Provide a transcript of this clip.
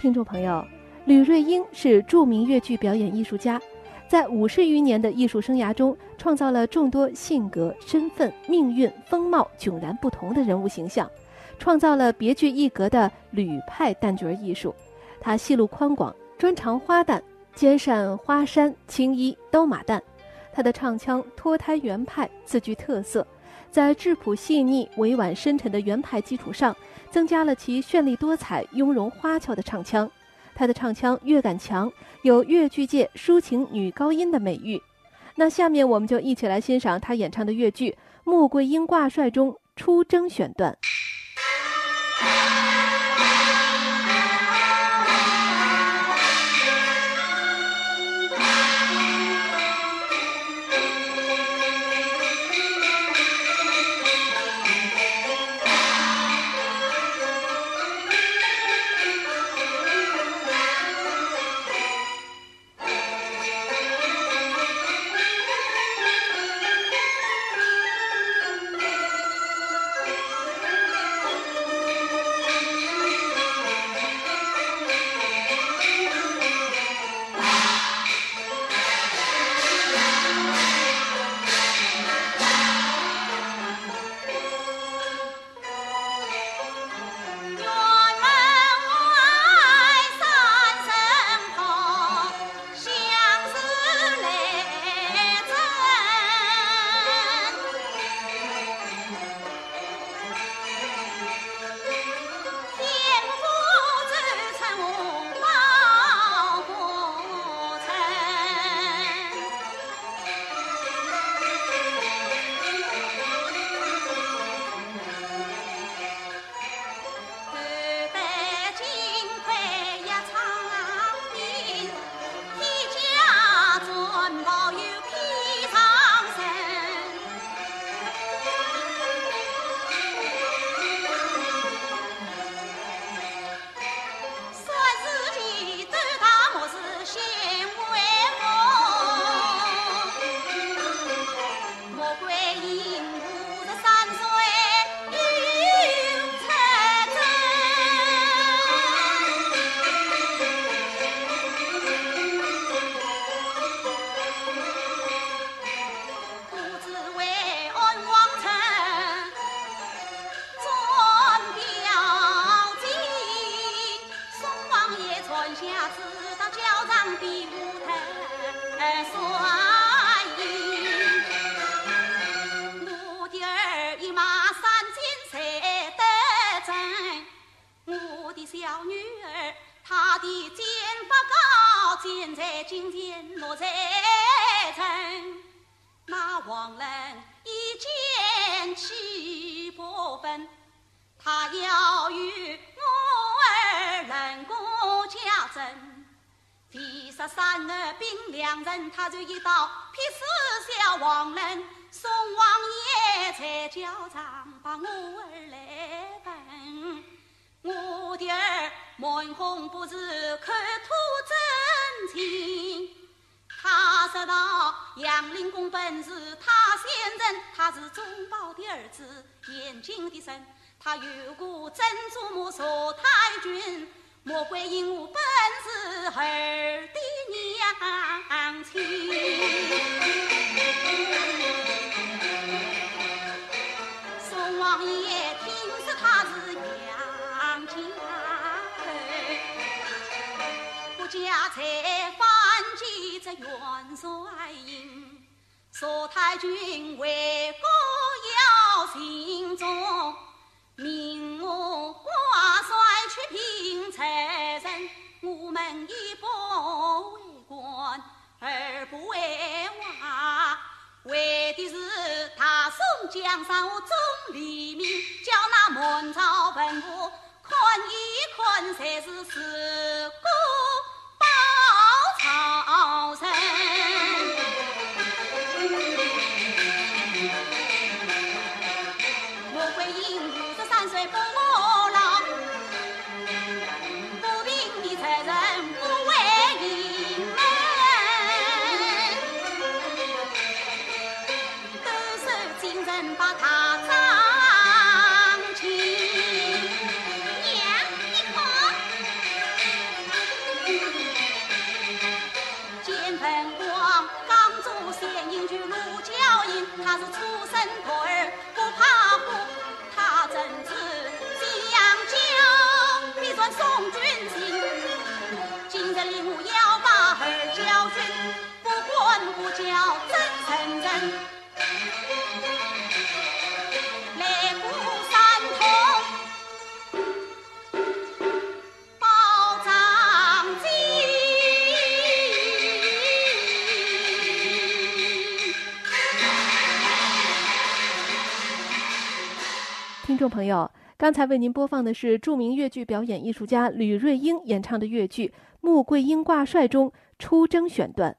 听众朋友，吕瑞英是著名越剧表演艺术家，在五十余年的艺术生涯中，创造了众多性格、身份、命运、风貌迥然不同的人物形象，创造了别具一格的吕派旦角艺术。他戏路宽广，专长花旦，兼善花山、青衣、刀马旦。他的唱腔脱胎原派，自具特色，在质朴细腻、委婉深沉的原牌基础上。增加了其绚丽多彩、雍容花俏的唱腔，她的唱腔乐感强，有越剧界抒情女高音的美誉。那下面我们就一起来欣赏他演唱的越剧《穆桂英挂帅》中出征选段。管辖知道教场的舞台算赢我的儿一马三金才得准我的小女儿她的箭法高箭在颈间落在城那王伦一见气不分他要与家珍。第十三儿兵两人，他就一刀劈死小王人。宋王爷才叫长把我儿来问，我的儿满红不是看土真情。他说道：杨林公本是他先人，他是忠宝的儿子，严谨的神。他有过曾祖母佘太君，莫怪因我本是儿的娘亲。宋王爷听说他是杨家儿，不家才翻起这元帅印，佘太君为国要行忠，江山我忠黎民，叫那满朝文武看一看，才是事他是出身徒儿不怕虎，他曾是将洋酒，必传宋君情。今日领我要把儿教训，不管不教真成人。听众朋友，刚才为您播放的是著名越剧表演艺术家吕瑞英演唱的越剧《穆桂英挂帅》中出征选段。